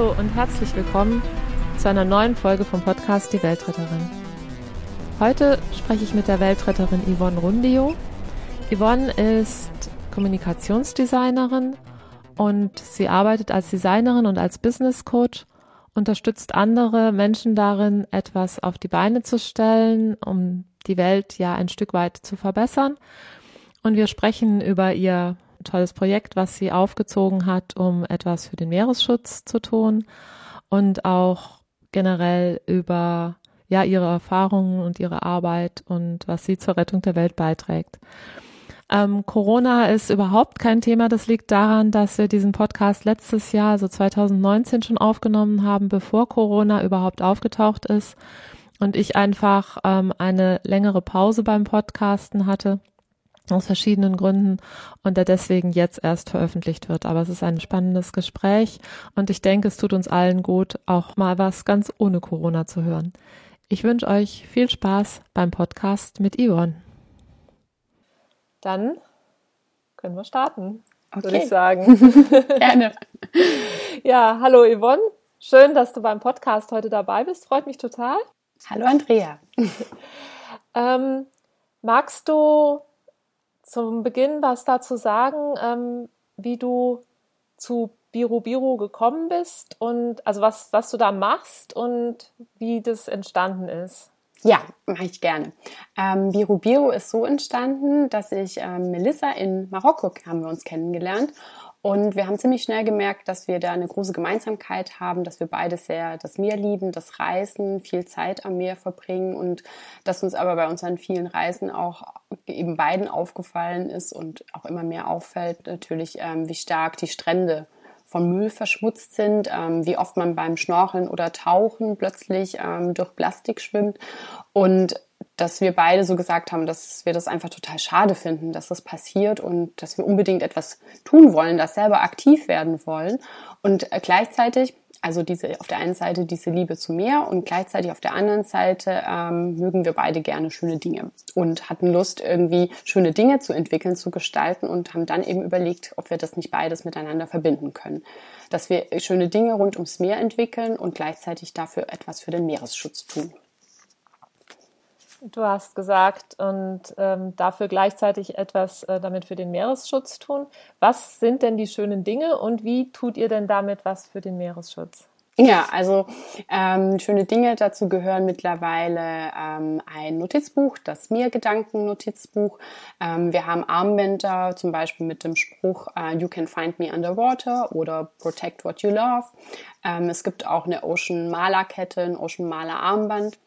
Hallo und herzlich willkommen zu einer neuen Folge vom Podcast Die Weltretterin. Heute spreche ich mit der Weltretterin Yvonne Rundio. Yvonne ist Kommunikationsdesignerin und sie arbeitet als Designerin und als Business Coach, unterstützt andere Menschen darin, etwas auf die Beine zu stellen, um die Welt ja ein Stück weit zu verbessern. Und wir sprechen über ihr tolles Projekt, was sie aufgezogen hat, um etwas für den Meeresschutz zu tun und auch generell über ja ihre Erfahrungen und ihre Arbeit und was sie zur Rettung der Welt beiträgt. Ähm, Corona ist überhaupt kein Thema. Das liegt daran, dass wir diesen Podcast letztes Jahr, also 2019, schon aufgenommen haben, bevor Corona überhaupt aufgetaucht ist und ich einfach ähm, eine längere Pause beim Podcasten hatte aus verschiedenen Gründen und der deswegen jetzt erst veröffentlicht wird. Aber es ist ein spannendes Gespräch und ich denke, es tut uns allen gut, auch mal was ganz ohne Corona zu hören. Ich wünsche euch viel Spaß beim Podcast mit Yvonne. Dann können wir starten, okay. würde ich sagen. Gerne. ja, hallo Yvonne. Schön, dass du beim Podcast heute dabei bist. Freut mich total. Hallo Andrea. ähm, magst du zum Beginn was dazu sagen, ähm, wie du zu Biro Biro gekommen bist und also was, was du da machst und wie das entstanden ist? Ja, mache ich gerne. Ähm, Biro Biro ist so entstanden, dass ich ähm, Melissa in Marokko haben wir uns kennengelernt und wir haben ziemlich schnell gemerkt, dass wir da eine große Gemeinsamkeit haben, dass wir beide sehr das Meer lieben, das Reisen, viel Zeit am Meer verbringen und dass uns aber bei unseren vielen Reisen auch eben beiden aufgefallen ist und auch immer mehr auffällt natürlich, ähm, wie stark die Strände von Müll verschmutzt sind, ähm, wie oft man beim Schnorcheln oder Tauchen plötzlich ähm, durch Plastik schwimmt. Und dass wir beide so gesagt haben, dass wir das einfach total schade finden, dass das passiert und dass wir unbedingt etwas tun wollen, dass selber aktiv werden wollen. Und äh, gleichzeitig, also diese auf der einen Seite diese Liebe zu Meer und gleichzeitig auf der anderen Seite ähm, mögen wir beide gerne schöne Dinge und hatten Lust, irgendwie schöne Dinge zu entwickeln, zu gestalten und haben dann eben überlegt, ob wir das nicht beides miteinander verbinden können. Dass wir schöne Dinge rund ums Meer entwickeln und gleichzeitig dafür etwas für den Meeresschutz tun. Du hast gesagt, und ähm, dafür gleichzeitig etwas äh, damit für den Meeresschutz tun. Was sind denn die schönen Dinge und wie tut ihr denn damit was für den Meeresschutz? Ja, also ähm, schöne Dinge dazu gehören mittlerweile ähm, ein Notizbuch, das Meergedanken-Notizbuch. Ähm, wir haben Armbänder, zum Beispiel mit dem Spruch uh, You can find me underwater oder Protect what you love. Ähm, es gibt auch eine Ocean Malerkette, ein Ocean Maler Armband.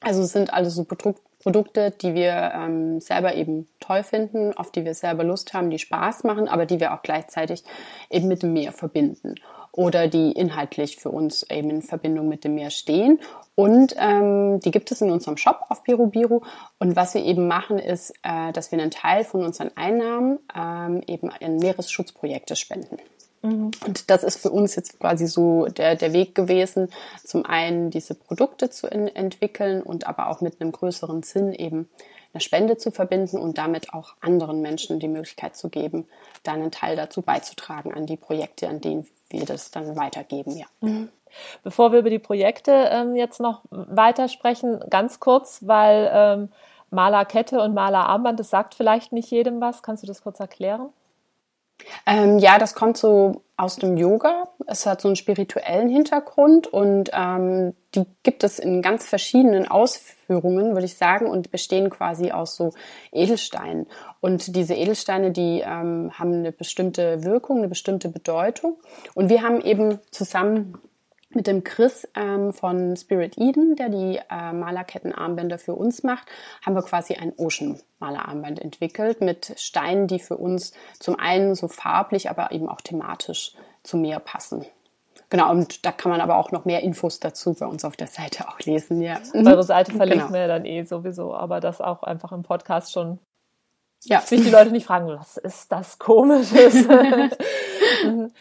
Also es sind alles so Produkte, die wir ähm, selber eben toll finden, auf die wir selber Lust haben, die Spaß machen, aber die wir auch gleichzeitig eben mit dem Meer verbinden oder die inhaltlich für uns eben in Verbindung mit dem Meer stehen. Und ähm, die gibt es in unserem Shop auf Birubiru. Und was wir eben machen, ist, äh, dass wir einen Teil von unseren Einnahmen ähm, eben in Meeresschutzprojekte spenden. Mhm. Und das ist für uns jetzt quasi so der, der Weg gewesen, zum einen diese Produkte zu in, entwickeln und aber auch mit einem größeren Sinn eben eine Spende zu verbinden und damit auch anderen Menschen die Möglichkeit zu geben, da einen Teil dazu beizutragen an die Projekte, an denen wir das dann weitergeben, ja. Mhm. Bevor wir über die Projekte ähm, jetzt noch weitersprechen, ganz kurz, weil ähm, Malerkette und Malerarmband, das sagt vielleicht nicht jedem was. Kannst du das kurz erklären? Ähm, ja, das kommt so aus dem Yoga. Es hat so einen spirituellen Hintergrund und ähm, die gibt es in ganz verschiedenen Ausführungen, würde ich sagen, und bestehen quasi aus so Edelsteinen. Und diese Edelsteine, die ähm, haben eine bestimmte Wirkung, eine bestimmte Bedeutung. Und wir haben eben zusammen mit dem Chris ähm, von Spirit Eden, der die äh, Malerkettenarmbänder für uns macht, haben wir quasi ein Ocean-Malerarmband entwickelt mit Steinen, die für uns zum einen so farblich, aber eben auch thematisch zu Meer passen. Genau, und da kann man aber auch noch mehr Infos dazu bei uns auf der Seite auch lesen. Ja. Mhm. Eure Seite verlinkt genau. mir dann eh sowieso, aber das auch einfach im Podcast schon ja. sich die Leute nicht fragen, was ist das Komisches? Mhm.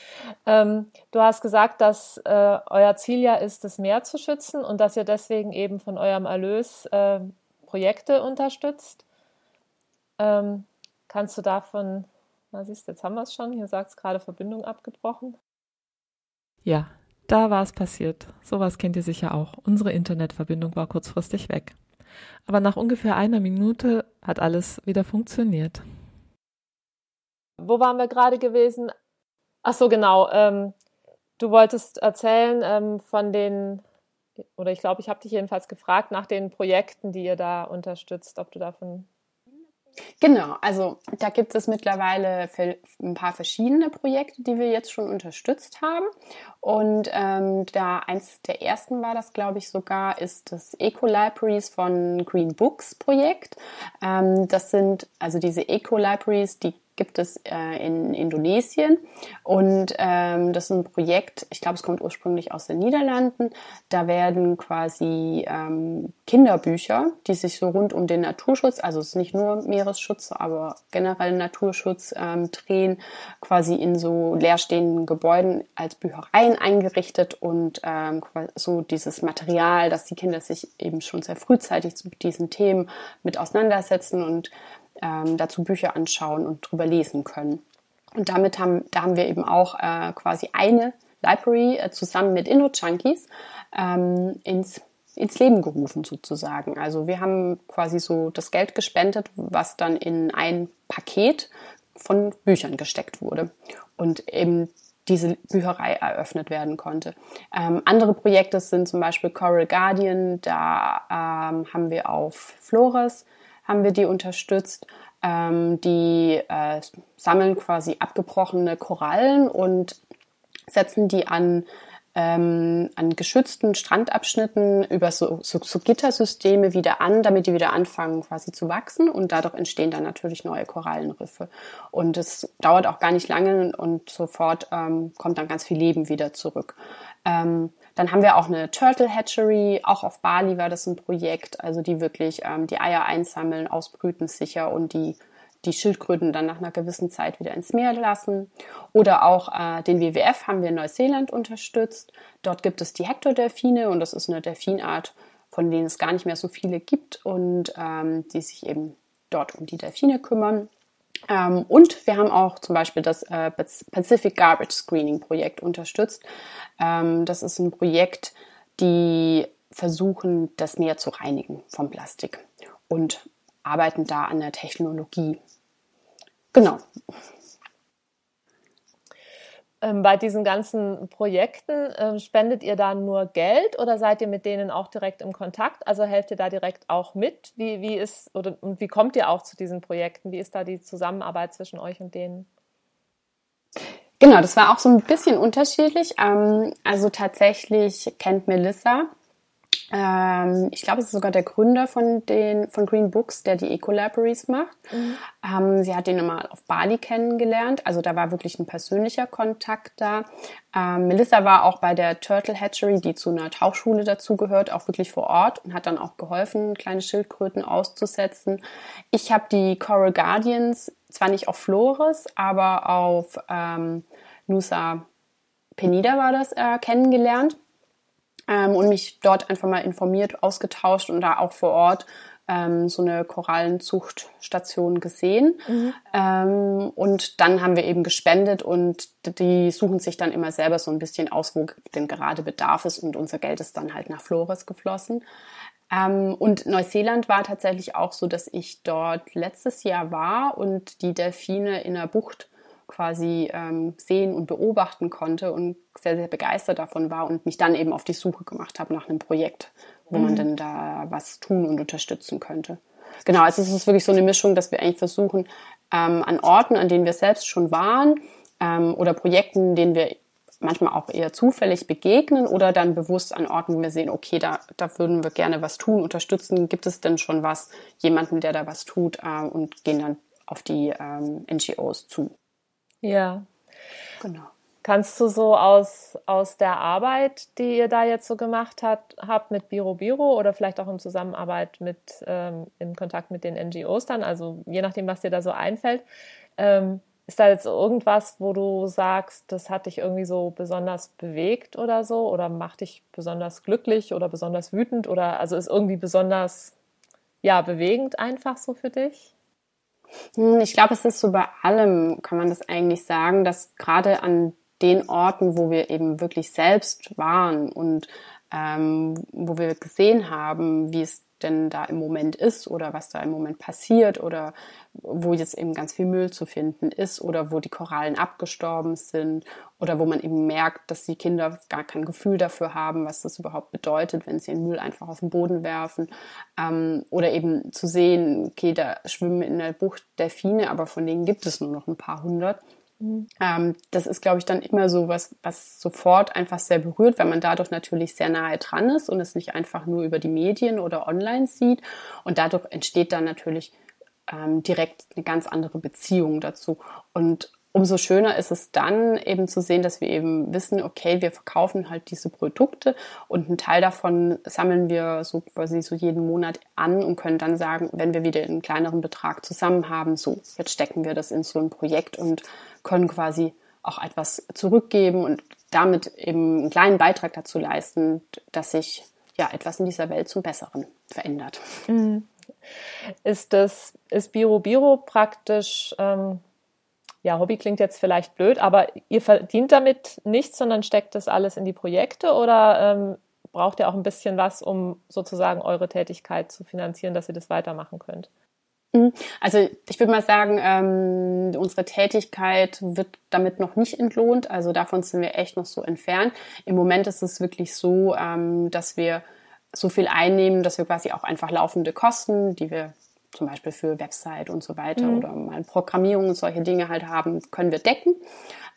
ähm, du hast gesagt, dass äh, euer Ziel ja ist, das Meer zu schützen und dass ihr deswegen eben von eurem Erlös äh, Projekte unterstützt. Ähm, kannst du davon, na siehst du, jetzt haben wir es schon, hier sagt es gerade Verbindung abgebrochen. Ja, Da war es passiert. Sowas kennt ihr sicher auch. Unsere Internetverbindung war kurzfristig weg. Aber nach ungefähr einer Minute hat alles wieder funktioniert. Wo waren wir gerade gewesen? Ach so, genau. Ähm, du wolltest erzählen ähm, von den, oder ich glaube, ich habe dich jedenfalls gefragt nach den Projekten, die ihr da unterstützt, ob du davon Genau, also da gibt es mittlerweile ein paar verschiedene Projekte, die wir jetzt schon unterstützt haben. Und ähm, da eins der ersten war das, glaube ich, sogar, ist das Eco-Libraries von Green Books Projekt. Ähm, das sind also diese Eco-Libraries, die gibt es äh, in Indonesien. Und ähm, das ist ein Projekt, ich glaube, es kommt ursprünglich aus den Niederlanden. Da werden quasi ähm, Kinderbücher, die sich so rund um den Naturschutz, also es ist nicht nur Meeresschutz, aber generell Naturschutz ähm, drehen, quasi in so leerstehenden Gebäuden als Büchereien eingerichtet und ähm, so dieses Material, dass die Kinder sich eben schon sehr frühzeitig zu diesen Themen mit auseinandersetzen und ähm, dazu Bücher anschauen und drüber lesen können. Und damit haben, da haben wir eben auch äh, quasi eine Library äh, zusammen mit Inno-Junkies ähm, ins, ins Leben gerufen sozusagen. Also wir haben quasi so das Geld gespendet, was dann in ein Paket von Büchern gesteckt wurde und eben diese Bücherei eröffnet werden konnte. Ähm, andere Projekte sind zum Beispiel Coral Guardian, da ähm, haben wir auf Flores haben wir die unterstützt. Ähm, die äh, sammeln quasi abgebrochene Korallen und setzen die an, ähm, an geschützten Strandabschnitten über so, so, so Gittersysteme wieder an, damit die wieder anfangen quasi zu wachsen und dadurch entstehen dann natürlich neue Korallenriffe. Und es dauert auch gar nicht lange und sofort ähm, kommt dann ganz viel Leben wieder zurück. Ähm, dann haben wir auch eine Turtle Hatchery, auch auf Bali war das ein Projekt, also die wirklich ähm, die Eier einsammeln, ausbrüten sicher und die die Schildkröten dann nach einer gewissen Zeit wieder ins Meer lassen. Oder auch äh, den WWF haben wir in Neuseeland unterstützt. Dort gibt es die Hector-Delfine und das ist eine Delfinart, von denen es gar nicht mehr so viele gibt und ähm, die sich eben dort um die Delfine kümmern. Ähm, und wir haben auch zum Beispiel das äh, Pacific Garbage Screening Projekt unterstützt. Ähm, das ist ein Projekt, die versuchen, das Meer zu reinigen vom Plastik und arbeiten da an der Technologie. Genau. Ähm, bei diesen ganzen Projekten äh, spendet ihr da nur Geld oder seid ihr mit denen auch direkt im Kontakt? Also helft ihr da direkt auch mit? Wie, wie ist oder und wie kommt ihr auch zu diesen Projekten? Wie ist da die Zusammenarbeit zwischen euch und denen? Genau, das war auch so ein bisschen unterschiedlich. Ähm, also tatsächlich kennt Melissa ähm, ich glaube, es ist sogar der Gründer von, den, von Green Books, der die Eco-Libraries macht. Mhm. Ähm, sie hat ihn mal auf Bali kennengelernt. Also da war wirklich ein persönlicher Kontakt da. Ähm, Melissa war auch bei der Turtle Hatchery, die zu einer Tauchschule dazugehört, auch wirklich vor Ort und hat dann auch geholfen, kleine Schildkröten auszusetzen. Ich habe die Coral Guardians zwar nicht auf Flores, aber auf ähm, Nusa Penida war das äh, kennengelernt ähm, und mich dort einfach mal informiert, ausgetauscht und da auch vor Ort ähm, so eine Korallenzuchtstation gesehen. Mhm. Ähm, und dann haben wir eben gespendet und die suchen sich dann immer selber so ein bisschen aus, wo denn gerade Bedarf ist und unser Geld ist dann halt nach Flores geflossen. Ähm, und Neuseeland war tatsächlich auch so, dass ich dort letztes Jahr war und die Delfine in der Bucht quasi ähm, sehen und beobachten konnte und sehr, sehr begeistert davon war und mich dann eben auf die Suche gemacht habe nach einem Projekt, wo mhm. man denn da was tun und unterstützen könnte. Genau, also es ist wirklich so eine Mischung, dass wir eigentlich versuchen, ähm, an Orten, an denen wir selbst schon waren ähm, oder Projekten, denen wir manchmal auch eher zufällig begegnen oder dann bewusst an Orten, wo wir sehen, okay, da, da würden wir gerne was tun, unterstützen. Gibt es denn schon was, jemanden, der da was tut äh, und gehen dann auf die ähm, NGOs zu. Ja. Genau. Kannst du so aus, aus der Arbeit, die ihr da jetzt so gemacht hat, habt mit Biro Biro oder vielleicht auch in Zusammenarbeit mit, ähm, in Kontakt mit den NGOs dann, also je nachdem, was dir da so einfällt, ähm, ist da jetzt irgendwas, wo du sagst, das hat dich irgendwie so besonders bewegt oder so oder macht dich besonders glücklich oder besonders wütend oder also ist irgendwie besonders ja bewegend einfach so für dich? Hm, ich glaube, es ist so bei allem, kann man das eigentlich sagen, dass gerade an den Orten, wo wir eben wirklich selbst waren und ähm, wo wir gesehen haben, wie es denn da im Moment ist oder was da im Moment passiert oder wo jetzt eben ganz viel Müll zu finden ist oder wo die Korallen abgestorben sind oder wo man eben merkt, dass die Kinder gar kein Gefühl dafür haben, was das überhaupt bedeutet, wenn sie den Müll einfach auf den Boden werfen. Ähm, oder eben zu sehen, okay, da schwimmen in der Bucht Delfine, aber von denen gibt es nur noch ein paar hundert ähm, das ist, glaube ich, dann immer so was, was sofort einfach sehr berührt, weil man dadurch natürlich sehr nahe dran ist und es nicht einfach nur über die Medien oder online sieht. Und dadurch entsteht dann natürlich ähm, direkt eine ganz andere Beziehung dazu. Und umso schöner ist es dann eben zu sehen, dass wir eben wissen, okay, wir verkaufen halt diese Produkte und einen Teil davon sammeln wir so quasi so jeden Monat an und können dann sagen, wenn wir wieder einen kleineren Betrag zusammen haben, so, jetzt stecken wir das in so ein Projekt und können quasi auch etwas zurückgeben und damit eben einen kleinen Beitrag dazu leisten, dass sich ja etwas in dieser Welt zum Besseren verändert. Mhm. Ist das, ist Biro Biro praktisch, ähm, ja, Hobby klingt jetzt vielleicht blöd, aber ihr verdient damit nichts, sondern steckt das alles in die Projekte oder ähm, braucht ihr auch ein bisschen was, um sozusagen eure Tätigkeit zu finanzieren, dass ihr das weitermachen könnt? Mhm. Also ich würde mal sagen, ähm, unsere Tätigkeit wird damit noch nicht entlohnt. Also davon sind wir echt noch so entfernt. Im Moment ist es wirklich so, ähm, dass wir so viel einnehmen, dass wir quasi auch einfach laufende Kosten, die wir zum Beispiel für Website und so weiter mhm. oder mal Programmierung und solche Dinge halt haben, können wir decken.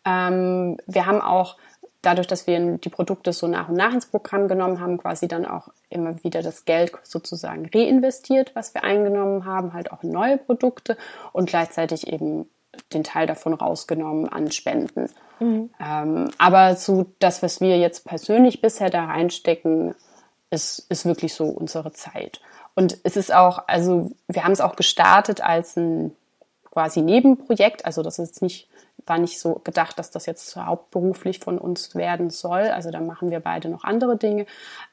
Ähm, wir haben auch dadurch, dass wir die Produkte so nach und nach ins Programm genommen haben, quasi dann auch immer wieder das Geld sozusagen reinvestiert, was wir eingenommen haben, halt auch in neue Produkte und gleichzeitig eben den Teil davon rausgenommen an Spenden. Mhm. Ähm, aber so das, was wir jetzt persönlich bisher da reinstecken, ist, ist wirklich so unsere Zeit. Und es ist auch, also wir haben es auch gestartet als ein quasi Nebenprojekt. Also das ist nicht war nicht so gedacht, dass das jetzt hauptberuflich von uns werden soll. Also da machen wir beide noch andere Dinge.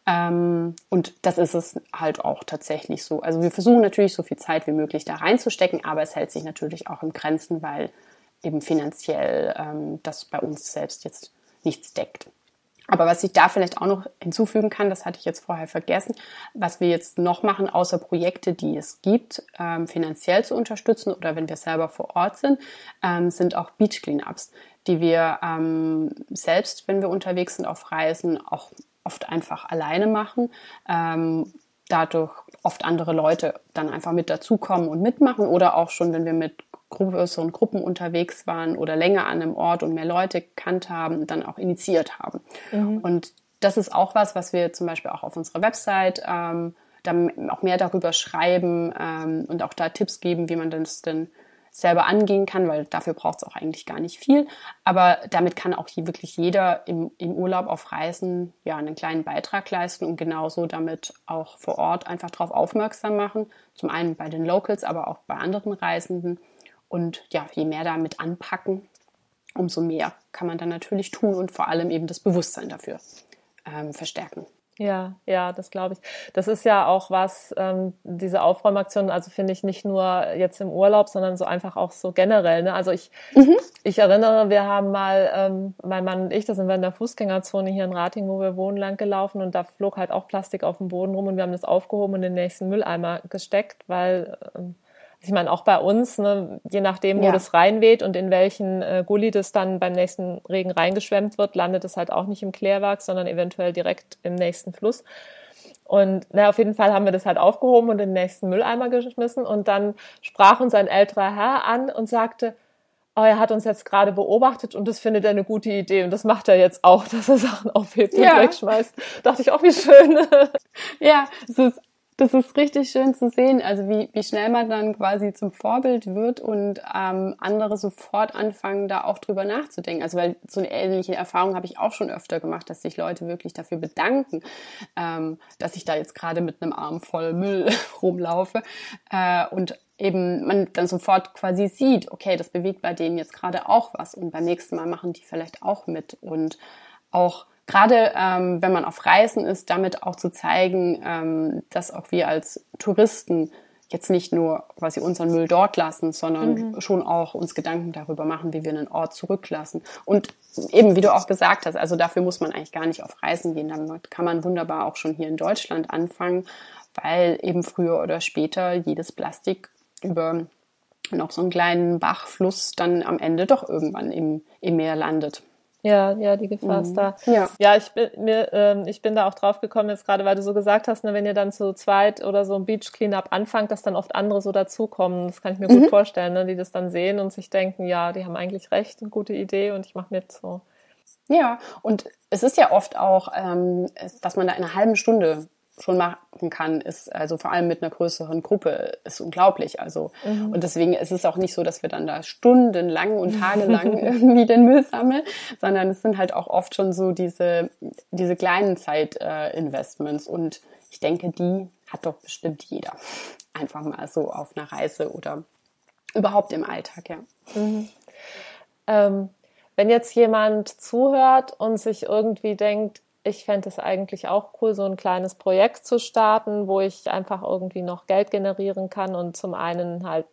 Ähm, und das ist es halt auch tatsächlich so. Also wir versuchen natürlich so viel Zeit wie möglich da reinzustecken, aber es hält sich natürlich auch im Grenzen, weil eben finanziell ähm, das bei uns selbst jetzt nichts deckt. Aber was ich da vielleicht auch noch hinzufügen kann, das hatte ich jetzt vorher vergessen, was wir jetzt noch machen, außer Projekte, die es gibt, ähm, finanziell zu unterstützen oder wenn wir selber vor Ort sind, ähm, sind auch Beach Cleanups, die wir ähm, selbst, wenn wir unterwegs sind auf Reisen, auch oft einfach alleine machen. Ähm, dadurch oft andere Leute dann einfach mit dazukommen und mitmachen oder auch schon, wenn wir mit größeren Gruppen unterwegs waren oder länger an einem Ort und mehr Leute gekannt haben, dann auch initiiert haben. Mhm. Und das ist auch was, was wir zum Beispiel auch auf unserer Website ähm, dann auch mehr darüber schreiben ähm, und auch da Tipps geben, wie man das denn selber angehen kann, weil dafür braucht es auch eigentlich gar nicht viel. Aber damit kann auch hier wirklich jeder im, im Urlaub auf Reisen ja einen kleinen Beitrag leisten und genauso damit auch vor Ort einfach darauf aufmerksam machen. Zum einen bei den Locals, aber auch bei anderen Reisenden und ja, je mehr damit anpacken, umso mehr kann man dann natürlich tun und vor allem eben das Bewusstsein dafür ähm, verstärken. Ja, ja, das glaube ich. Das ist ja auch was, ähm, diese Aufräumaktionen, also finde ich nicht nur jetzt im Urlaub, sondern so einfach auch so generell. Ne? Also ich, mhm. ich erinnere, wir haben mal, ähm, mein Mann und ich, da sind wir in der Fußgängerzone hier in Rating, wo wir wohnen, lang gelaufen und da flog halt auch Plastik auf dem Boden rum und wir haben das aufgehoben und in den nächsten Mülleimer gesteckt, weil ähm, ich meine, auch bei uns, ne, je nachdem, wo ja. das reinweht und in welchen äh, Gully das dann beim nächsten Regen reingeschwemmt wird, landet es halt auch nicht im Klärwerk, sondern eventuell direkt im nächsten Fluss. Und na, auf jeden Fall haben wir das halt aufgehoben und in den nächsten Mülleimer geschmissen. Und dann sprach uns ein älterer Herr an und sagte, oh, er hat uns jetzt gerade beobachtet und das findet er eine gute Idee. Und das macht er jetzt auch, dass er Sachen aufhebt ja. und wegschmeißt. Dachte ich auch, wie schön. ja, es ist das ist richtig schön zu sehen, also wie, wie schnell man dann quasi zum Vorbild wird und ähm, andere sofort anfangen, da auch drüber nachzudenken. Also weil so eine ähnliche Erfahrung habe ich auch schon öfter gemacht, dass sich Leute wirklich dafür bedanken, ähm, dass ich da jetzt gerade mit einem Arm voll Müll rumlaufe äh, und eben man dann sofort quasi sieht, okay, das bewegt bei denen jetzt gerade auch was und beim nächsten Mal machen die vielleicht auch mit und auch gerade ähm, wenn man auf Reisen ist, damit auch zu zeigen, ähm, dass auch wir als Touristen jetzt nicht nur quasi unseren Müll dort lassen, sondern mhm. schon auch uns Gedanken darüber machen, wie wir einen Ort zurücklassen. Und eben, wie du auch gesagt hast, also dafür muss man eigentlich gar nicht auf Reisen gehen. Damit kann man wunderbar auch schon hier in Deutschland anfangen, weil eben früher oder später jedes Plastik über noch so einen kleinen Bachfluss dann am Ende doch irgendwann im, im Meer landet. Ja, ja, die Gefahr ist mhm. da. Ja, ja ich, bin, mir, ähm, ich bin da auch drauf gekommen, jetzt gerade, weil du so gesagt hast, ne, wenn ihr dann zu zweit oder so ein Beach Cleanup anfangt, dass dann oft andere so dazukommen. Das kann ich mir mhm. gut vorstellen, ne, die das dann sehen und sich denken, ja, die haben eigentlich recht, eine gute Idee und ich mache mit so. Ja, und es ist ja oft auch, ähm, dass man da in einer halben Stunde schon machen kann, ist also vor allem mit einer größeren Gruppe ist unglaublich. Also mhm. und deswegen ist es auch nicht so, dass wir dann da stundenlang und tagelang irgendwie den Müll sammeln, sondern es sind halt auch oft schon so diese diese kleinen Zeitinvestments äh, und ich denke, die hat doch bestimmt jeder einfach mal so auf einer Reise oder überhaupt im Alltag, ja. Mhm. Ähm, wenn jetzt jemand zuhört und sich irgendwie denkt, ich fände es eigentlich auch cool, so ein kleines Projekt zu starten, wo ich einfach irgendwie noch Geld generieren kann und zum einen halt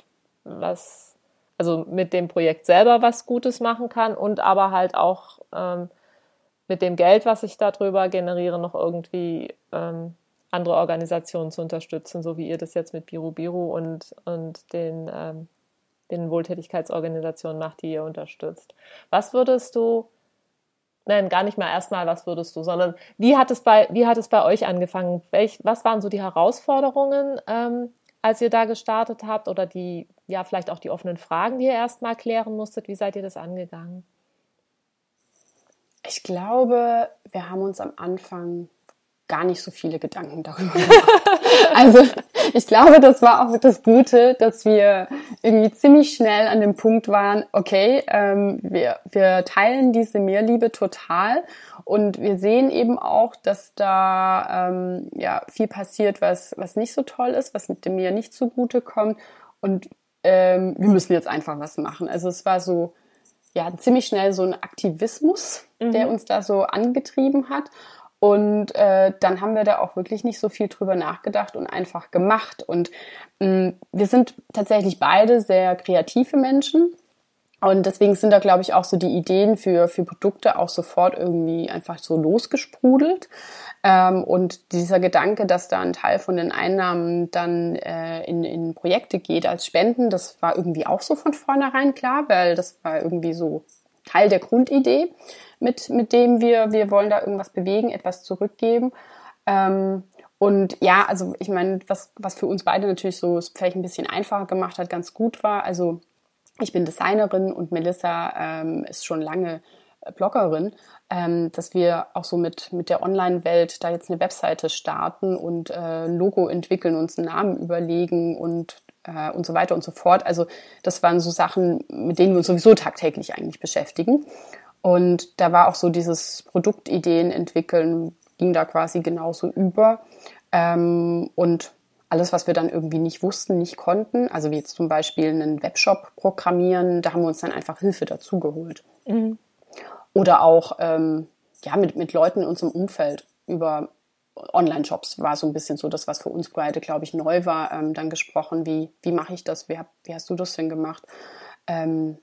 was, also mit dem Projekt selber was Gutes machen kann und aber halt auch ähm, mit dem Geld, was ich darüber generiere, noch irgendwie ähm, andere Organisationen zu unterstützen, so wie ihr das jetzt mit Biru Biru und, und den, ähm, den Wohltätigkeitsorganisationen macht, die ihr unterstützt. Was würdest du nein, gar nicht mal erstmal, was würdest du, sondern wie hat es bei, wie hat es bei euch angefangen? Welch, was waren so die Herausforderungen, ähm, als ihr da gestartet habt oder die, ja, vielleicht auch die offenen Fragen, die ihr erstmal klären musstet? Wie seid ihr das angegangen? Ich glaube, wir haben uns am Anfang gar nicht so viele Gedanken darüber gemacht. Also ich glaube, das war auch das Gute, dass wir irgendwie ziemlich schnell an dem Punkt waren, okay, ähm, wir, wir teilen diese Mehrliebe total und wir sehen eben auch, dass da ähm, ja viel passiert, was, was nicht so toll ist, was mit dem Meer nicht zugute kommt und ähm, wir müssen jetzt einfach was machen. Also es war so, ja, ziemlich schnell so ein Aktivismus, mhm. der uns da so angetrieben hat. Und äh, dann haben wir da auch wirklich nicht so viel drüber nachgedacht und einfach gemacht. Und mh, mm, wir sind tatsächlich beide sehr kreative Menschen. Und deswegen sind da, glaube ich, auch so die Ideen für, für Produkte auch sofort irgendwie einfach so losgesprudelt. Ähm, und dieser Gedanke, dass da ein Teil von den Einnahmen dann äh, in, in Projekte geht als Spenden, das war irgendwie auch so von vornherein klar, weil das war irgendwie so Teil der Grundidee mit, mit dem wir, wir wollen da irgendwas bewegen, etwas zurückgeben. Ähm, und ja, also ich meine, was, was für uns beide natürlich so vielleicht ein bisschen einfacher gemacht hat, ganz gut war. Also ich bin Designerin und Melissa ähm, ist schon lange Bloggerin, ähm, dass wir auch so mit, mit der Online-Welt da jetzt eine Webseite starten und äh, Logo entwickeln, uns einen Namen überlegen und, äh, und so weiter und so fort. Also das waren so Sachen, mit denen wir uns sowieso tagtäglich eigentlich beschäftigen. Und da war auch so dieses Produktideen entwickeln, ging da quasi genauso über. Ähm, und alles, was wir dann irgendwie nicht wussten, nicht konnten, also wie jetzt zum Beispiel einen Webshop programmieren, da haben wir uns dann einfach Hilfe dazugeholt. Mhm. Oder auch ähm, ja, mit, mit Leuten in unserem Umfeld über Online-Shops war so ein bisschen so das, was für uns beide, glaube ich, neu war, ähm, dann gesprochen, wie, wie mache ich das, wie, hab, wie hast du das denn gemacht? Ähm,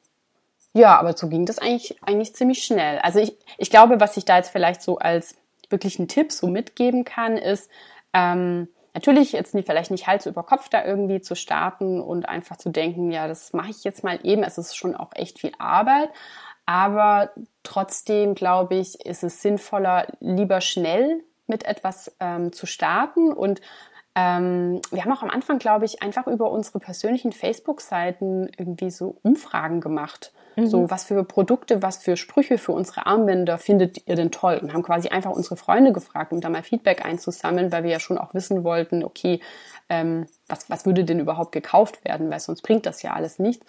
ja, aber so ging das eigentlich, eigentlich ziemlich schnell. Also ich, ich glaube, was ich da jetzt vielleicht so als wirklichen Tipp so mitgeben kann, ist, ähm, natürlich jetzt nicht, vielleicht nicht Hals über Kopf da irgendwie zu starten und einfach zu denken, ja, das mache ich jetzt mal eben. Es ist schon auch echt viel Arbeit. Aber trotzdem, glaube ich, ist es sinnvoller, lieber schnell mit etwas ähm, zu starten und ähm, wir haben auch am Anfang, glaube ich, einfach über unsere persönlichen Facebook-Seiten irgendwie so Umfragen gemacht. Mhm. So, was für Produkte, was für Sprüche für unsere Armbänder findet ihr denn toll? Und haben quasi einfach unsere Freunde gefragt, um da mal Feedback einzusammeln, weil wir ja schon auch wissen wollten, okay, ähm, was, was würde denn überhaupt gekauft werden? Weil sonst bringt das ja alles nicht.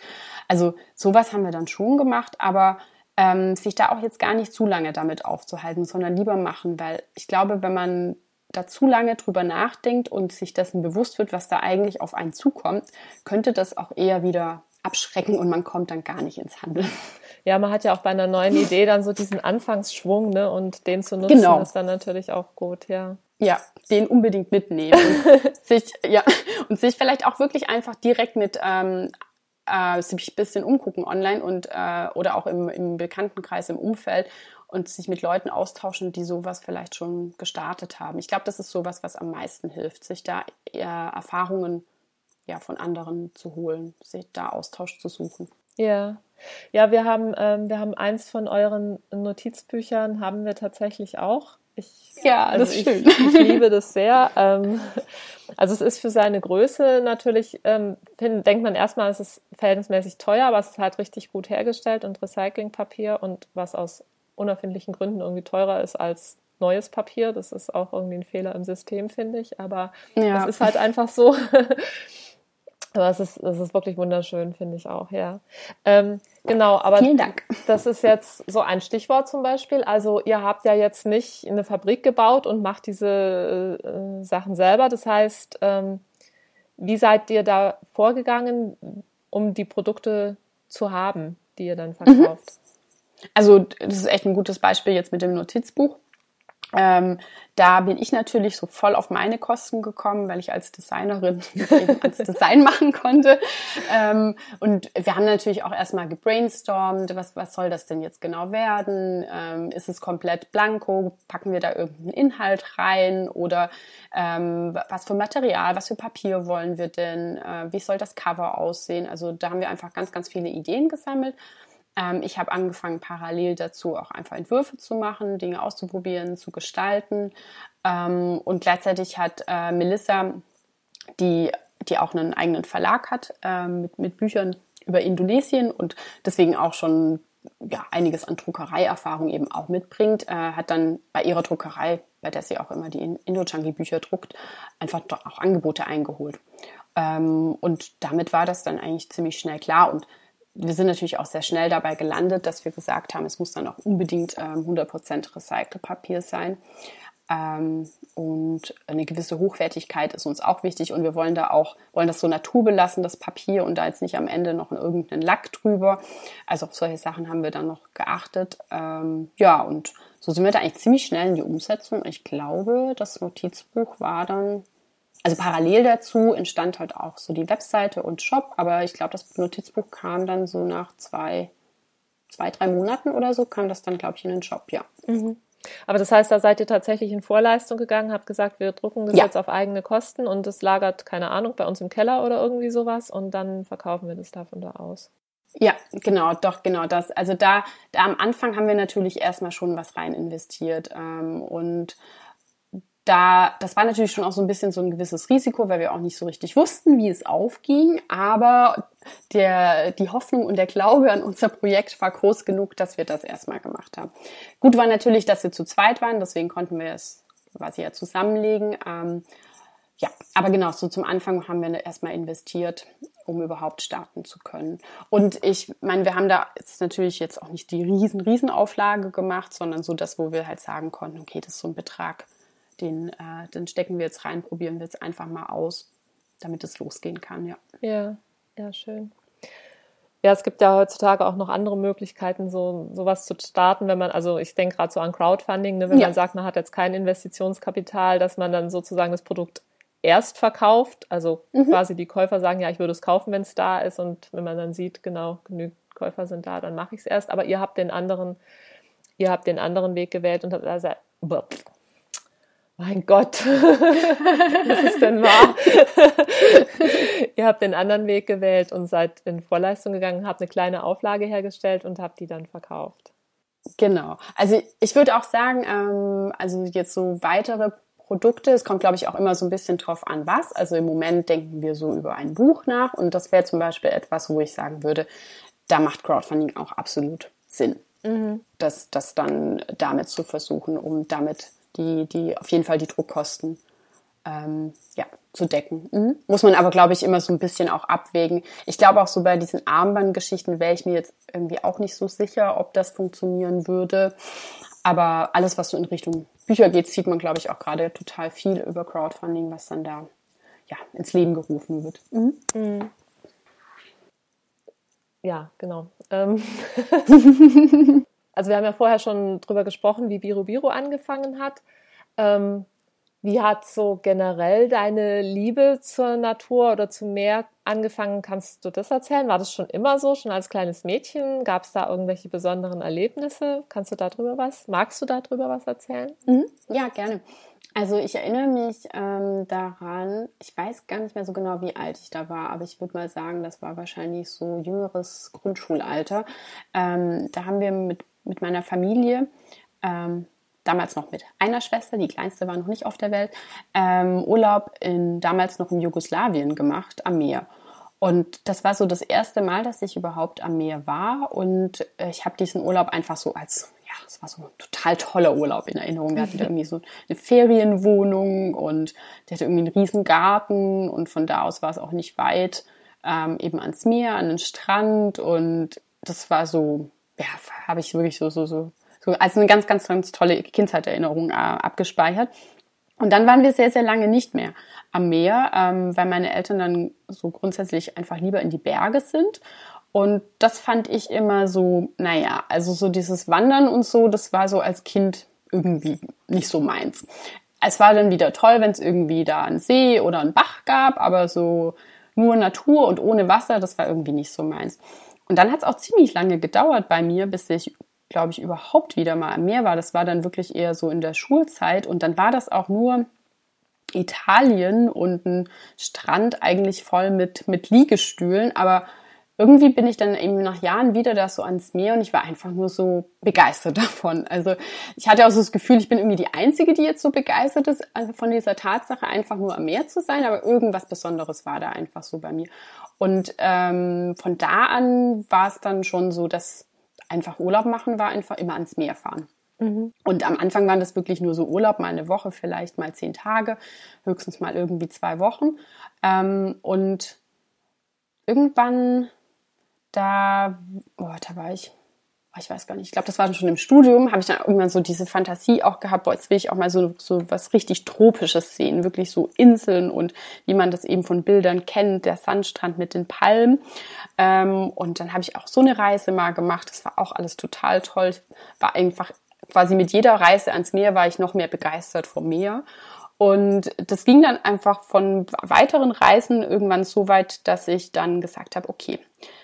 Also, sowas haben wir dann schon gemacht, aber ähm, sich da auch jetzt gar nicht zu lange damit aufzuhalten, sondern lieber machen, weil ich glaube, wenn man da zu lange drüber nachdenkt und sich dessen bewusst wird, was da eigentlich auf einen zukommt, könnte das auch eher wieder abschrecken und man kommt dann gar nicht ins Handeln. Ja, man hat ja auch bei einer neuen Idee dann so diesen Anfangsschwung, ne? Und den zu nutzen genau. ist dann natürlich auch gut, ja. Ja, den unbedingt mitnehmen. und sich, ja, und sich vielleicht auch wirklich einfach direkt mit ähm, äh, sich ein bisschen umgucken online und äh, oder auch im, im Bekanntenkreis, im Umfeld und sich mit Leuten austauschen, die sowas vielleicht schon gestartet haben. Ich glaube, das ist sowas, was am meisten hilft, sich da äh, Erfahrungen ja, von anderen zu holen, sich da Austausch zu suchen. Ja, ja, wir haben, ähm, wir haben eins von euren Notizbüchern haben wir tatsächlich auch. Ich, ja, also das ist schön. Ich, ich liebe das sehr. Ähm, also es ist für seine Größe natürlich, ähm, denkt man erstmal, es ist verhältnismäßig teuer, aber es ist halt richtig gut hergestellt und Recyclingpapier und was aus unerfindlichen Gründen irgendwie teurer ist als neues Papier. Das ist auch irgendwie ein Fehler im System, finde ich. Aber ja. es ist halt einfach so. Aber es ist, es ist wirklich wunderschön, finde ich auch, ja. Ähm, genau, aber Vielen Dank. das ist jetzt so ein Stichwort zum Beispiel. Also ihr habt ja jetzt nicht eine Fabrik gebaut und macht diese äh, Sachen selber. Das heißt, ähm, wie seid ihr da vorgegangen, um die Produkte zu haben, die ihr dann mhm. verkauft? Also das ist echt ein gutes Beispiel jetzt mit dem Notizbuch. Ähm, da bin ich natürlich so voll auf meine Kosten gekommen, weil ich als Designerin eben als Design machen konnte. Ähm, und wir haben natürlich auch erstmal gebrainstormt, was, was soll das denn jetzt genau werden? Ähm, ist es komplett blanko? Packen wir da irgendeinen Inhalt rein? Oder ähm, was für Material, was für Papier wollen wir denn? Äh, wie soll das Cover aussehen? Also da haben wir einfach ganz, ganz viele Ideen gesammelt. Ähm, ich habe angefangen, parallel dazu auch einfach Entwürfe zu machen, Dinge auszuprobieren, zu gestalten. Ähm, und gleichzeitig hat äh, Melissa, die, die auch einen eigenen Verlag hat, äh, mit, mit Büchern über Indonesien und deswegen auch schon ja, einiges an Druckereierfahrung eben auch mitbringt, äh, hat dann bei ihrer Druckerei, bei der sie auch immer die Indo-Junkie-Bücher druckt, einfach auch Angebote eingeholt. Ähm, und damit war das dann eigentlich ziemlich schnell klar. Und wir sind natürlich auch sehr schnell dabei gelandet, dass wir gesagt haben, es muss dann auch unbedingt ähm, 100% Recycelpapier sein. Ähm, und eine gewisse Hochwertigkeit ist uns auch wichtig und wir wollen da auch, wollen das so naturbelassen, das Papier und da jetzt nicht am Ende noch irgendeinen Lack drüber. Also auf solche Sachen haben wir dann noch geachtet. Ähm, ja, und so sind wir da eigentlich ziemlich schnell in die Umsetzung. Ich glaube, das Notizbuch war dann also parallel dazu entstand halt auch so die Webseite und Shop, aber ich glaube, das Notizbuch kam dann so nach zwei, zwei, drei Monaten oder so, kam das dann, glaube ich, in den Shop, ja. Mhm. Aber das heißt, da seid ihr tatsächlich in Vorleistung gegangen, habt gesagt, wir drucken das ja. jetzt auf eigene Kosten und es lagert, keine Ahnung, bei uns im Keller oder irgendwie sowas und dann verkaufen wir das davon da aus. Ja, genau, doch, genau das. Also da, da am Anfang haben wir natürlich erstmal schon was rein investiert ähm, und da, das war natürlich schon auch so ein bisschen so ein gewisses Risiko, weil wir auch nicht so richtig wussten, wie es aufging. Aber der, die Hoffnung und der Glaube an unser Projekt war groß genug, dass wir das erstmal gemacht haben. Gut war natürlich, dass wir zu zweit waren, deswegen konnten wir es quasi ja zusammenlegen. Ähm, ja, aber genau, so zum Anfang haben wir erstmal investiert, um überhaupt starten zu können. Und ich meine, wir haben da jetzt natürlich jetzt auch nicht die riesen, riesen Auflage gemacht, sondern so das, wo wir halt sagen konnten, okay, das ist so ein Betrag, den, äh, den stecken wir jetzt rein, probieren wir jetzt einfach mal aus, damit es losgehen kann, ja. Ja, ja, schön. Ja, es gibt ja heutzutage auch noch andere Möglichkeiten, so sowas zu starten, wenn man, also ich denke gerade so an Crowdfunding, ne, wenn ja. man sagt, man hat jetzt kein Investitionskapital, dass man dann sozusagen das Produkt erst verkauft, also mhm. quasi die Käufer sagen, ja, ich würde es kaufen, wenn es da ist und wenn man dann sieht, genau, genügend Käufer sind da, dann mache ich es erst, aber ihr habt den anderen, ihr habt den anderen Weg gewählt und habt also, mein Gott, was ist denn wahr? Ihr habt den anderen Weg gewählt und seid in Vorleistung gegangen, habt eine kleine Auflage hergestellt und habt die dann verkauft. Genau. Also ich würde auch sagen, ähm, also jetzt so weitere Produkte, es kommt glaube ich auch immer so ein bisschen drauf an, was. Also im Moment denken wir so über ein Buch nach und das wäre zum Beispiel etwas, wo ich sagen würde, da macht Crowdfunding auch absolut Sinn. Mhm. Das, das dann damit zu versuchen, um damit die, die auf jeden Fall die Druckkosten ähm, ja, zu decken. Mhm. Muss man aber, glaube ich, immer so ein bisschen auch abwägen. Ich glaube auch so bei diesen Armbandgeschichten wäre ich mir jetzt irgendwie auch nicht so sicher, ob das funktionieren würde. Aber alles, was so in Richtung Bücher geht, sieht man, glaube ich, auch gerade total viel über Crowdfunding, was dann da ja, ins Leben gerufen wird. Mhm. Mhm. ja, genau. Ähm also wir haben ja vorher schon drüber gesprochen, wie Biro Biro angefangen hat. Ähm, wie hat so generell deine Liebe zur Natur oder zum Meer angefangen? Kannst du das erzählen? War das schon immer so, schon als kleines Mädchen? Gab es da irgendwelche besonderen Erlebnisse? Kannst du darüber was? Magst du darüber was erzählen? Mhm. Ja, gerne. Also ich erinnere mich ähm, daran, ich weiß gar nicht mehr so genau, wie alt ich da war, aber ich würde mal sagen, das war wahrscheinlich so jüngeres Grundschulalter. Ähm, da haben wir mit, mit meiner Familie ähm, damals noch mit einer Schwester, die kleinste war noch nicht auf der Welt, ähm, Urlaub in damals noch in Jugoslawien gemacht am Meer. Und das war so das erste Mal, dass ich überhaupt am Meer war. Und äh, ich habe diesen Urlaub einfach so als, ja, es war so ein total toller Urlaub in Erinnerung. Wir hatten da irgendwie so eine Ferienwohnung und der hatte irgendwie einen riesen Garten und von da aus war es auch nicht weit ähm, eben ans Meer, an den Strand. Und das war so, ja, habe ich wirklich so, so, so so als eine ganz, ganz, ganz tolle Kindheitserinnerung äh, abgespeichert. Und dann waren wir sehr, sehr lange nicht mehr am Meer, ähm, weil meine Eltern dann so grundsätzlich einfach lieber in die Berge sind. Und das fand ich immer so, naja, also so dieses Wandern und so, das war so als Kind irgendwie nicht so meins. Es war dann wieder toll, wenn es irgendwie da einen See oder einen Bach gab, aber so nur Natur und ohne Wasser, das war irgendwie nicht so meins. Und dann hat es auch ziemlich lange gedauert bei mir, bis ich glaube ich, überhaupt wieder mal am Meer war. Das war dann wirklich eher so in der Schulzeit und dann war das auch nur Italien und ein Strand eigentlich voll mit, mit Liegestühlen, aber irgendwie bin ich dann eben nach Jahren wieder da so ans Meer und ich war einfach nur so begeistert davon. Also ich hatte auch so das Gefühl, ich bin irgendwie die Einzige, die jetzt so begeistert ist also von dieser Tatsache, einfach nur am Meer zu sein, aber irgendwas Besonderes war da einfach so bei mir. Und ähm, von da an war es dann schon so, dass einfach Urlaub machen war einfach immer ans Meer fahren. Mhm. Und am Anfang waren das wirklich nur so Urlaub, mal eine Woche, vielleicht mal zehn Tage, höchstens mal irgendwie zwei Wochen. Ähm, und irgendwann, da, oh, da war ich ich weiß gar nicht, ich glaube, das war schon im Studium, habe ich dann irgendwann so diese Fantasie auch gehabt, boah, jetzt will ich auch mal so, so was richtig Tropisches sehen, wirklich so Inseln und wie man das eben von Bildern kennt, der Sandstrand mit den Palmen. Ähm, und dann habe ich auch so eine Reise mal gemacht, das war auch alles total toll. War einfach quasi mit jeder Reise ans Meer war ich noch mehr begeistert vom Meer. Und das ging dann einfach von weiteren Reisen irgendwann so weit, dass ich dann gesagt habe, okay,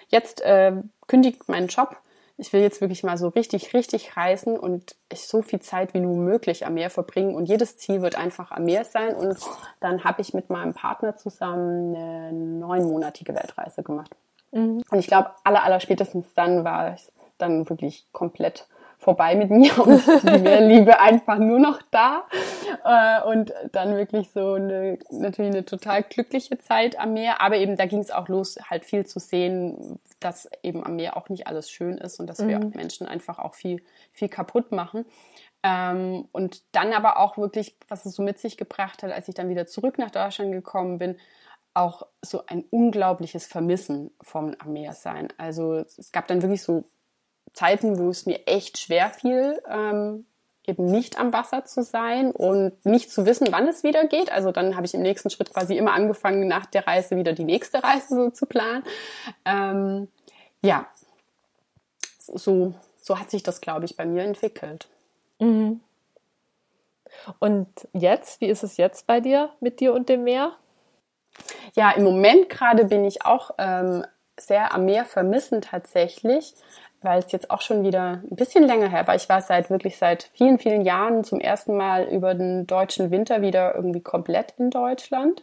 jetzt äh, kündigt meinen Job ich will jetzt wirklich mal so richtig, richtig reisen und ich so viel Zeit wie nur möglich am Meer verbringen. Und jedes Ziel wird einfach am Meer sein. Und dann habe ich mit meinem Partner zusammen eine neunmonatige Weltreise gemacht. Mhm. Und ich glaube, aller, aller spätestens dann war ich dann wirklich komplett vorbei mit mir und die Meerliebe einfach nur noch da. Äh, und dann wirklich so eine, natürlich eine total glückliche Zeit am Meer. Aber eben da ging es auch los, halt viel zu sehen, dass eben am Meer auch nicht alles schön ist und dass mhm. wir Menschen einfach auch viel, viel kaputt machen. Ähm, und dann aber auch wirklich, was es so mit sich gebracht hat, als ich dann wieder zurück nach Deutschland gekommen bin, auch so ein unglaubliches Vermissen vom Meer sein. Also es gab dann wirklich so Zeiten, wo es mir echt schwer fiel, ähm, eben nicht am Wasser zu sein und nicht zu wissen, wann es wieder geht. Also dann habe ich im nächsten Schritt quasi immer angefangen, nach der Reise wieder die nächste Reise so zu planen. Ähm, ja, so, so hat sich das, glaube ich, bei mir entwickelt. Mhm. Und jetzt, wie ist es jetzt bei dir mit dir und dem Meer? Ja, im Moment gerade bin ich auch ähm, sehr am Meer vermissen tatsächlich weil es jetzt auch schon wieder ein bisschen länger her war. Ich war seit wirklich seit vielen, vielen Jahren zum ersten Mal über den deutschen Winter wieder irgendwie komplett in Deutschland.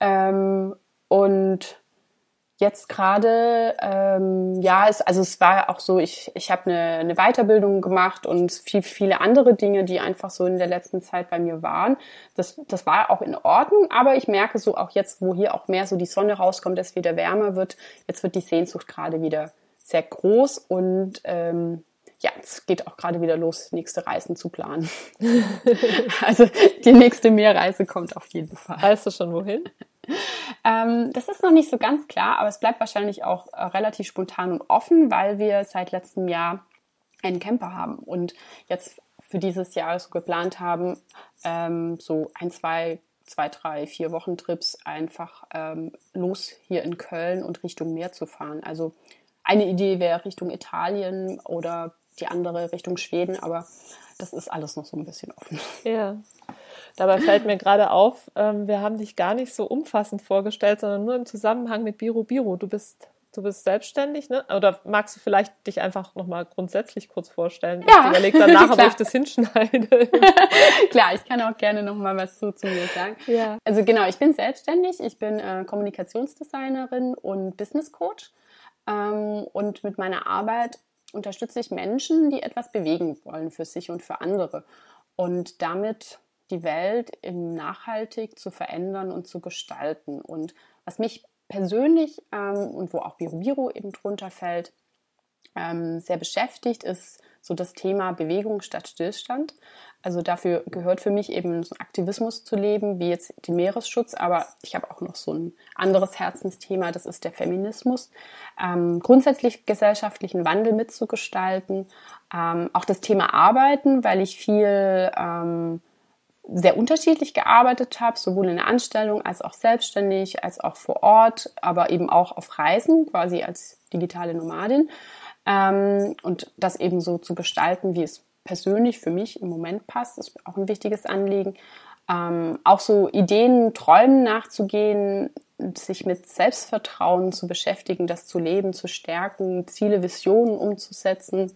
Ähm, und jetzt gerade, ähm, ja, es, also es war auch so, ich, ich habe eine, eine Weiterbildung gemacht und viel, viele andere Dinge, die einfach so in der letzten Zeit bei mir waren. Das, das war auch in Ordnung, aber ich merke so auch jetzt, wo hier auch mehr so die Sonne rauskommt, dass wieder wärmer wird, jetzt wird die Sehnsucht gerade wieder sehr groß und ähm, ja, es geht auch gerade wieder los, nächste Reisen zu planen. also die nächste Meerreise kommt auf jeden Fall. Weißt du schon wohin? Ähm, das ist noch nicht so ganz klar, aber es bleibt wahrscheinlich auch äh, relativ spontan und offen, weil wir seit letztem Jahr einen Camper haben und jetzt für dieses Jahr so geplant haben, ähm, so ein, zwei, zwei, drei, vier Wochen Trips einfach ähm, los hier in Köln und Richtung Meer zu fahren. Also eine Idee wäre Richtung Italien oder die andere Richtung Schweden, aber das ist alles noch so ein bisschen offen. Ja. Dabei fällt mir gerade auf, ähm, wir haben dich gar nicht so umfassend vorgestellt, sondern nur im Zusammenhang mit Biro Biro. Du bist du bist selbstständig, ne? Oder magst du vielleicht dich einfach nochmal grundsätzlich kurz vorstellen? Ja. Ich überlege danach, ob ich das hinschneide. Klar, ich kann auch gerne nochmal was zu, zu mir sagen. Ja. Also genau, ich bin selbstständig, ich bin äh, Kommunikationsdesignerin und Business Coach. Ähm, und mit meiner Arbeit unterstütze ich Menschen, die etwas bewegen wollen für sich und für andere. Und damit die Welt im nachhaltig zu verändern und zu gestalten. Und was mich persönlich ähm, und wo auch Birubiro eben drunter fällt, ähm, sehr beschäftigt, ist so das Thema Bewegung statt Stillstand. Also dafür gehört für mich eben so Aktivismus zu leben, wie jetzt den Meeresschutz, aber ich habe auch noch so ein anderes Herzensthema, das ist der Feminismus. Ähm, grundsätzlich gesellschaftlichen Wandel mitzugestalten, ähm, auch das Thema Arbeiten, weil ich viel ähm, sehr unterschiedlich gearbeitet habe, sowohl in der Anstellung als auch selbstständig, als auch vor Ort, aber eben auch auf Reisen, quasi als digitale Nomadin. Ähm, und das eben so zu gestalten, wie es persönlich für mich im Moment passt, ist auch ein wichtiges Anliegen. Ähm, auch so Ideen, Träumen nachzugehen, sich mit Selbstvertrauen zu beschäftigen, das zu leben, zu stärken, Ziele, Visionen umzusetzen,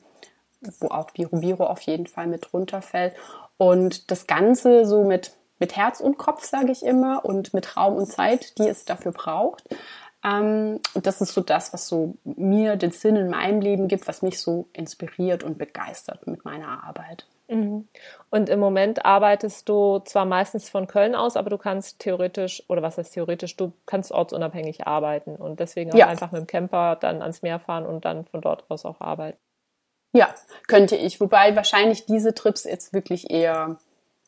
wo auch Biro Biro auf jeden Fall mit runterfällt und das Ganze so mit, mit Herz und Kopf, sage ich immer, und mit Raum und Zeit, die es dafür braucht. Ähm, und das ist so das, was so mir den Sinn in meinem Leben gibt, was mich so inspiriert und begeistert mit meiner Arbeit. Mhm. Und im Moment arbeitest du zwar meistens von Köln aus, aber du kannst theoretisch, oder was heißt theoretisch, du kannst ortsunabhängig arbeiten und deswegen auch ja. einfach mit dem Camper dann ans Meer fahren und dann von dort aus auch arbeiten. Ja, könnte ich. Wobei wahrscheinlich diese Trips jetzt wirklich eher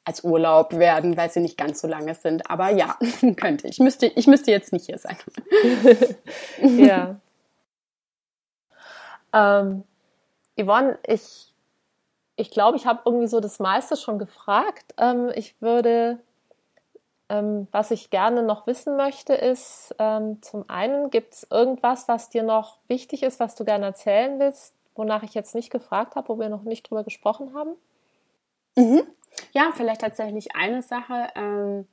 als Urlaub werden, weil sie nicht ganz so lange sind. Aber ja, könnte ich. Müsste, ich müsste jetzt nicht hier sein. ja. ähm, Yvonne, ich, ich glaube, ich habe irgendwie so das meiste schon gefragt. Ähm, ich würde, ähm, was ich gerne noch wissen möchte, ist, ähm, zum einen, gibt es irgendwas, was dir noch wichtig ist, was du gerne erzählen willst, wonach ich jetzt nicht gefragt habe, wo wir noch nicht drüber gesprochen haben? Mhm. Ja, vielleicht tatsächlich eine Sache, ähm,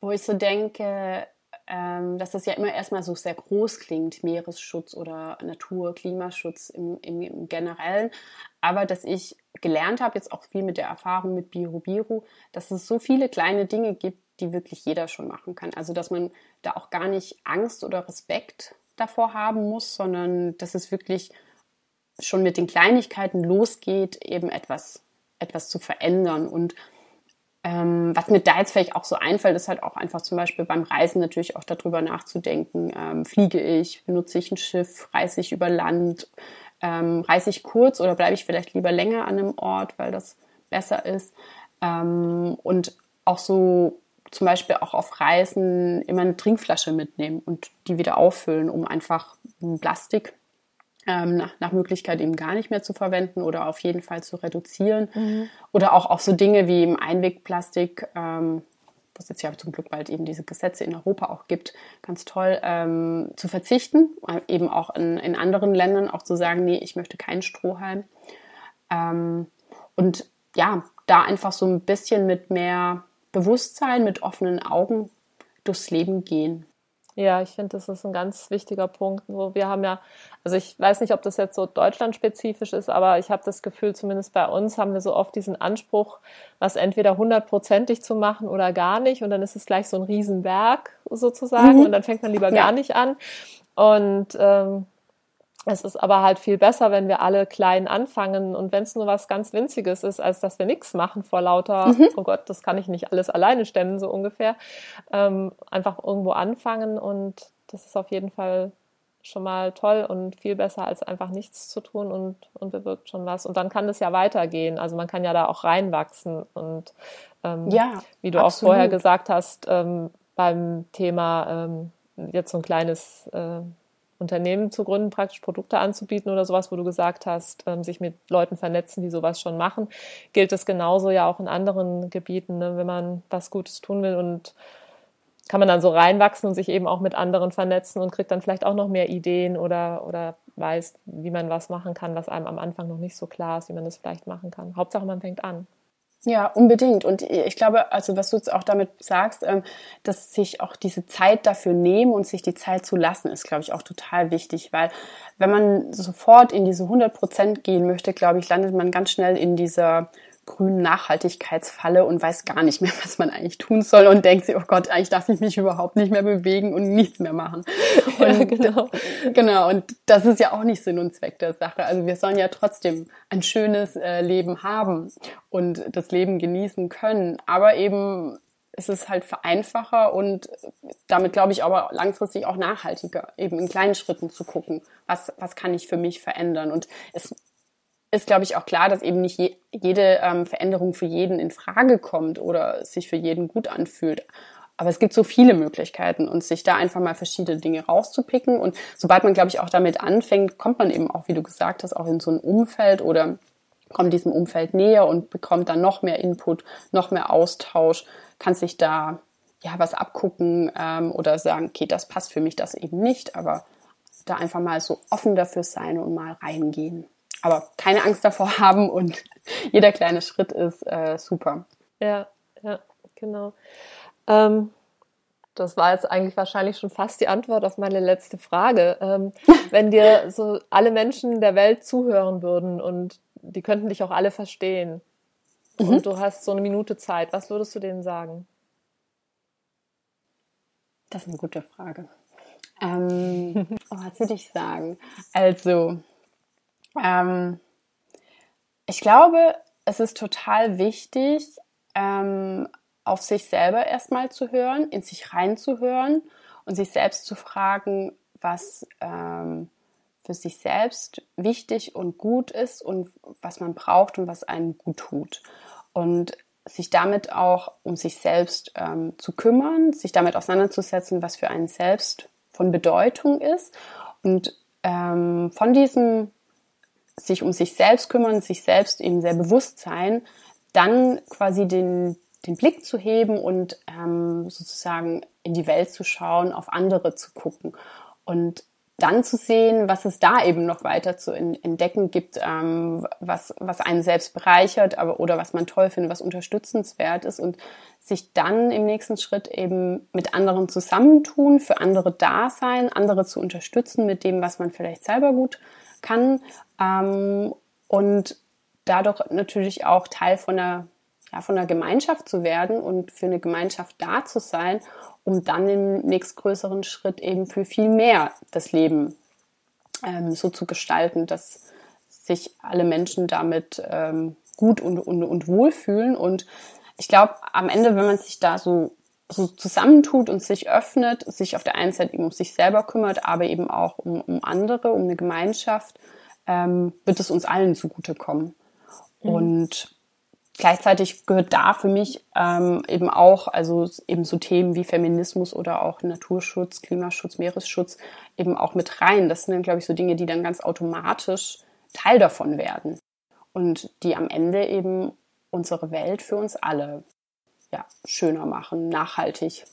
wo ich so denke, ähm, dass das ja immer erstmal so sehr groß klingt, Meeresschutz oder Natur, Klimaschutz im, im, im Generellen, aber dass ich gelernt habe, jetzt auch viel mit der Erfahrung mit Biru Biru, dass es so viele kleine Dinge gibt, die wirklich jeder schon machen kann. Also dass man da auch gar nicht Angst oder Respekt davor haben muss, sondern dass es wirklich schon mit den Kleinigkeiten losgeht, eben etwas, etwas zu verändern. Und ähm, was mir da jetzt vielleicht auch so einfällt, ist halt auch einfach zum Beispiel beim Reisen natürlich auch darüber nachzudenken, ähm, fliege ich, benutze ich ein Schiff, reise ich über Land, ähm, reise ich kurz oder bleibe ich vielleicht lieber länger an einem Ort, weil das besser ist. Ähm, und auch so zum Beispiel auch auf Reisen immer eine Trinkflasche mitnehmen und die wieder auffüllen, um einfach Plastik ähm, nach, nach Möglichkeit eben gar nicht mehr zu verwenden oder auf jeden Fall zu reduzieren. Mhm. Oder auch auf so Dinge wie im Einwegplastik, ähm, was jetzt ja zum Glück bald eben diese Gesetze in Europa auch gibt, ganz toll, ähm, zu verzichten. Eben auch in, in anderen Ländern auch zu sagen, nee, ich möchte keinen Strohhalm. Ähm, und ja, da einfach so ein bisschen mit mehr Bewusstsein, mit offenen Augen durchs Leben gehen. Ja, ich finde, das ist ein ganz wichtiger Punkt. Wo wir haben ja, also ich weiß nicht, ob das jetzt so deutschlandspezifisch ist, aber ich habe das Gefühl, zumindest bei uns haben wir so oft diesen Anspruch, was entweder hundertprozentig zu machen oder gar nicht. Und dann ist es gleich so ein Riesenberg sozusagen mhm. und dann fängt man lieber ja. gar nicht an. Und ähm, es ist aber halt viel besser, wenn wir alle klein anfangen und wenn es nur was ganz Winziges ist, als dass wir nichts machen vor lauter, mhm. oh Gott, das kann ich nicht alles alleine stemmen, so ungefähr. Ähm, einfach irgendwo anfangen und das ist auf jeden Fall schon mal toll und viel besser als einfach nichts zu tun und, und bewirkt schon was. Und dann kann es ja weitergehen. Also man kann ja da auch reinwachsen und ähm, ja, wie du absolut. auch vorher gesagt hast, ähm, beim Thema ähm, jetzt so ein kleines äh, Unternehmen zu gründen, praktisch Produkte anzubieten oder sowas, wo du gesagt hast, ähm, sich mit Leuten vernetzen, die sowas schon machen, gilt es genauso ja auch in anderen Gebieten, ne? wenn man was Gutes tun will und kann man dann so reinwachsen und sich eben auch mit anderen vernetzen und kriegt dann vielleicht auch noch mehr Ideen oder, oder weiß, wie man was machen kann, was einem am Anfang noch nicht so klar ist, wie man das vielleicht machen kann. Hauptsache, man fängt an. Ja, unbedingt. Und ich glaube, also was du jetzt auch damit sagst, ähm, dass sich auch diese Zeit dafür nehmen und sich die Zeit zu lassen, ist, glaube ich, auch total wichtig, weil wenn man sofort in diese 100 Prozent gehen möchte, glaube ich, landet man ganz schnell in dieser grünen Nachhaltigkeitsfalle und weiß gar nicht mehr, was man eigentlich tun soll und denkt sich, oh Gott, eigentlich darf ich mich überhaupt nicht mehr bewegen und nichts mehr machen. Und, ja, genau. genau, und das ist ja auch nicht Sinn und Zweck der Sache. Also wir sollen ja trotzdem ein schönes äh, Leben haben und das Leben genießen können, aber eben es ist halt vereinfacher und damit glaube ich aber langfristig auch nachhaltiger, eben in kleinen Schritten zu gucken, was, was kann ich für mich verändern. Und es ist, glaube ich, auch klar, dass eben nicht je, jede ähm, Veränderung für jeden in Frage kommt oder sich für jeden gut anfühlt. Aber es gibt so viele Möglichkeiten und sich da einfach mal verschiedene Dinge rauszupicken. Und sobald man, glaube ich, auch damit anfängt, kommt man eben auch, wie du gesagt hast, auch in so ein Umfeld oder kommt diesem Umfeld näher und bekommt dann noch mehr Input, noch mehr Austausch, kann sich da ja was abgucken ähm, oder sagen, okay, das passt für mich, das eben nicht, aber da einfach mal so offen dafür sein und mal reingehen aber keine Angst davor haben und jeder kleine Schritt ist äh, super. Ja, ja, genau. Ähm, das war jetzt eigentlich wahrscheinlich schon fast die Antwort auf meine letzte Frage. Ähm, wenn dir so alle Menschen der Welt zuhören würden und die könnten dich auch alle verstehen mhm. und du hast so eine Minute Zeit, was würdest du denen sagen? Das ist eine gute Frage. Ähm, oh, was würde ich sagen? Also, ähm, ich glaube, es ist total wichtig, ähm, auf sich selber erstmal zu hören, in sich reinzuhören und sich selbst zu fragen, was ähm, für sich selbst wichtig und gut ist und was man braucht und was einen gut tut. Und sich damit auch um sich selbst ähm, zu kümmern, sich damit auseinanderzusetzen, was für einen selbst von Bedeutung ist und ähm, von diesem sich um sich selbst kümmern, sich selbst eben sehr bewusst sein, dann quasi den, den Blick zu heben und ähm, sozusagen in die Welt zu schauen, auf andere zu gucken und dann zu sehen, was es da eben noch weiter zu entdecken gibt, ähm, was, was einen selbst bereichert, aber oder was man toll findet, was unterstützenswert ist und sich dann im nächsten Schritt eben mit anderen zusammentun, für andere da sein, andere zu unterstützen mit dem, was man vielleicht selber gut kann ähm, und dadurch natürlich auch Teil von einer, ja, von einer Gemeinschaft zu werden und für eine Gemeinschaft da zu sein, um dann im nächstgrößeren Schritt eben für viel mehr das Leben ähm, so zu gestalten, dass sich alle Menschen damit ähm, gut und, und, und wohlfühlen. Und ich glaube, am Ende, wenn man sich da so, so zusammentut und sich öffnet, sich auf der einen Seite eben um sich selber kümmert, aber eben auch um, um andere, um eine Gemeinschaft, ähm, wird es uns allen zugutekommen. Mhm. Und gleichzeitig gehört da für mich ähm, eben auch, also eben so Themen wie Feminismus oder auch Naturschutz, Klimaschutz, Meeresschutz eben auch mit rein. Das sind dann, glaube ich, so Dinge, die dann ganz automatisch Teil davon werden und die am Ende eben unsere Welt für uns alle ja, schöner machen, nachhaltig,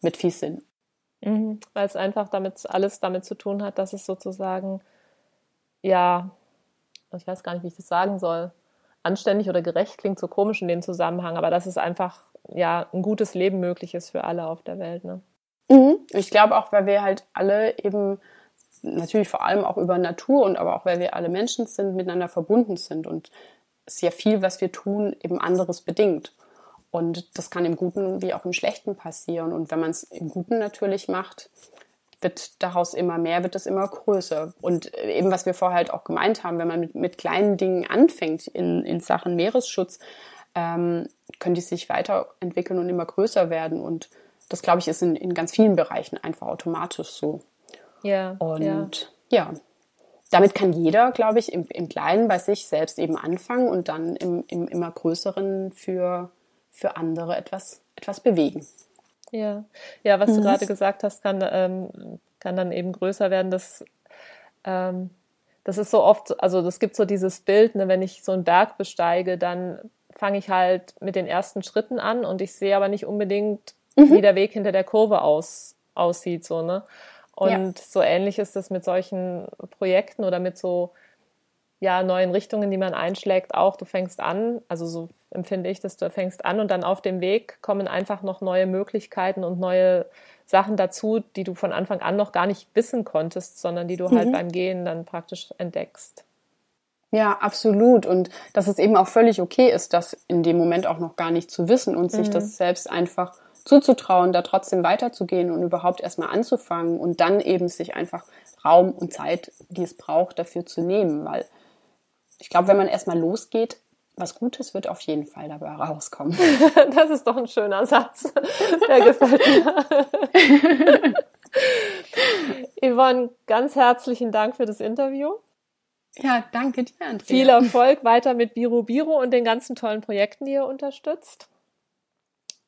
mit viel Sinn. Mhm, weil es einfach damit alles damit zu tun hat, dass es sozusagen ja, ich weiß gar nicht, wie ich das sagen soll, anständig oder gerecht klingt so komisch in dem Zusammenhang, aber dass es einfach ja ein gutes Leben möglich ist für alle auf der Welt. Ne? Mhm. Ich glaube auch, weil wir halt alle eben natürlich vor allem auch über Natur und aber auch weil wir alle Menschen sind, miteinander verbunden sind und es ja viel, was wir tun, eben anderes bedingt. Und das kann im Guten wie auch im Schlechten passieren. Und wenn man es im Guten natürlich macht, wird daraus immer mehr, wird es immer größer. Und eben, was wir vorher halt auch gemeint haben, wenn man mit, mit kleinen Dingen anfängt in, in Sachen Meeresschutz, ähm, können die sich weiterentwickeln und immer größer werden. Und das, glaube ich, ist in, in ganz vielen Bereichen einfach automatisch so. Ja. Und ja, ja damit kann jeder, glaube ich, im, im Kleinen bei sich selbst eben anfangen und dann im, im immer Größeren für, für andere etwas, etwas bewegen. Ja, ja, was mhm. du gerade gesagt hast, kann, ähm, kann dann eben größer werden. Das, ähm, das ist so oft, also das gibt so dieses Bild, ne, wenn ich so einen Berg besteige, dann fange ich halt mit den ersten Schritten an und ich sehe aber nicht unbedingt, mhm. wie der Weg hinter der Kurve aus, aussieht, so, ne? Und ja. so ähnlich ist es mit solchen Projekten oder mit so ja, neuen Richtungen, die man einschlägt, auch. Du fängst an, also so empfinde ich, dass du fängst an und dann auf dem Weg kommen einfach noch neue Möglichkeiten und neue Sachen dazu, die du von Anfang an noch gar nicht wissen konntest, sondern die du halt mhm. halt beim Gehen dann praktisch entdeckst. Ja, absolut. Und dass es eben auch völlig okay ist, das in dem Moment auch noch gar nicht zu wissen und sich mhm. das selbst einfach zuzutrauen, da trotzdem weiterzugehen und überhaupt erstmal anzufangen und dann eben sich einfach Raum und Zeit, die es braucht, dafür zu nehmen. Weil ich glaube, wenn man erstmal losgeht, was Gutes wird auf jeden Fall dabei rauskommen. Das ist doch ein schöner Satz. Der gefällt mir. Yvonne, ganz herzlichen Dank für das Interview. Ja, danke dir, Andrea. Viel Erfolg weiter mit Biro Biro und den ganzen tollen Projekten, die ihr unterstützt.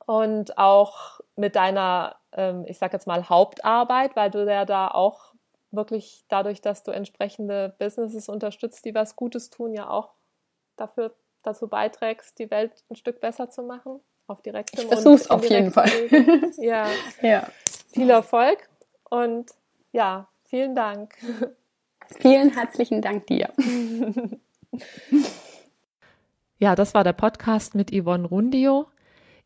Und auch mit deiner, ähm, ich sag jetzt mal, Hauptarbeit, weil du ja da auch wirklich dadurch, dass du entsprechende Businesses unterstützt, die was Gutes tun, ja auch dafür dazu beiträgst, die Welt ein Stück besser zu machen. Auf direktem ich versuch's auf jeden Fall. ja. ja. Viel Erfolg und ja, vielen Dank. Vielen herzlichen Dank dir. Ja, das war der Podcast mit Yvonne Rundio.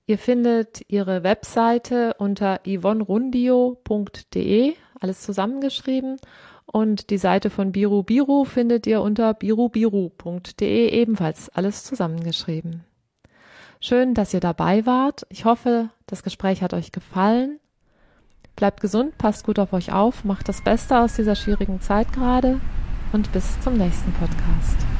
Ihr findet ihre Webseite unter yvonnerundio.de, alles zusammengeschrieben. Und die Seite von Biru Biru findet ihr unter birubiru.de ebenfalls alles zusammengeschrieben. Schön, dass ihr dabei wart. Ich hoffe, das Gespräch hat euch gefallen. Bleibt gesund, passt gut auf euch auf, macht das Beste aus dieser schwierigen Zeit gerade und bis zum nächsten Podcast.